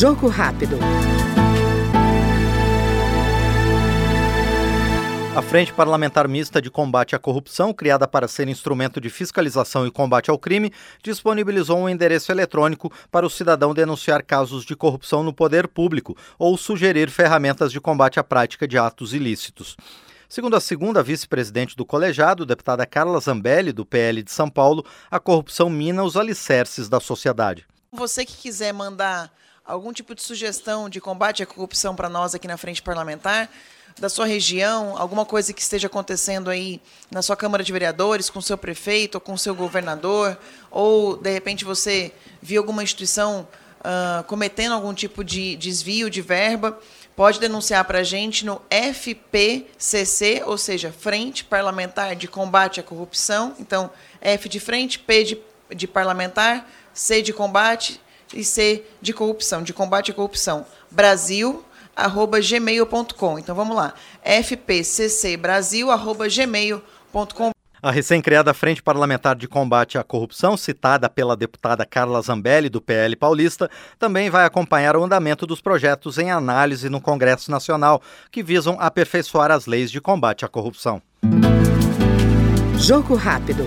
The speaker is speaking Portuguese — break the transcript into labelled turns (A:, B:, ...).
A: Jogo rápido.
B: A Frente Parlamentar Mista de Combate à Corrupção, criada para ser instrumento de fiscalização e combate ao crime, disponibilizou um endereço eletrônico para o cidadão denunciar casos de corrupção no poder público ou sugerir ferramentas de combate à prática de atos ilícitos. Segundo a segunda vice-presidente do colegiado, deputada Carla Zambelli, do PL de São Paulo, a corrupção mina os alicerces da sociedade.
C: Você que quiser mandar algum tipo de sugestão de combate à corrupção para nós aqui na Frente Parlamentar, da sua região, alguma coisa que esteja acontecendo aí na sua Câmara de Vereadores, com seu prefeito, ou com seu governador, ou de repente você viu alguma instituição uh, cometendo algum tipo de desvio de verba, pode denunciar para a gente no FPCC, ou seja, Frente Parlamentar de Combate à Corrupção. Então, F de frente, P de, de parlamentar, C de combate e C de corrupção, de combate à corrupção. Brasil gmail.com. Então vamos lá. fpccbrasil@gmail.com.
B: A recém-criada Frente Parlamentar de Combate à Corrupção, citada pela deputada Carla Zambelli, do PL Paulista, também vai acompanhar o andamento dos projetos em análise no Congresso Nacional, que visam aperfeiçoar as leis de combate à corrupção.
A: Jogo rápido.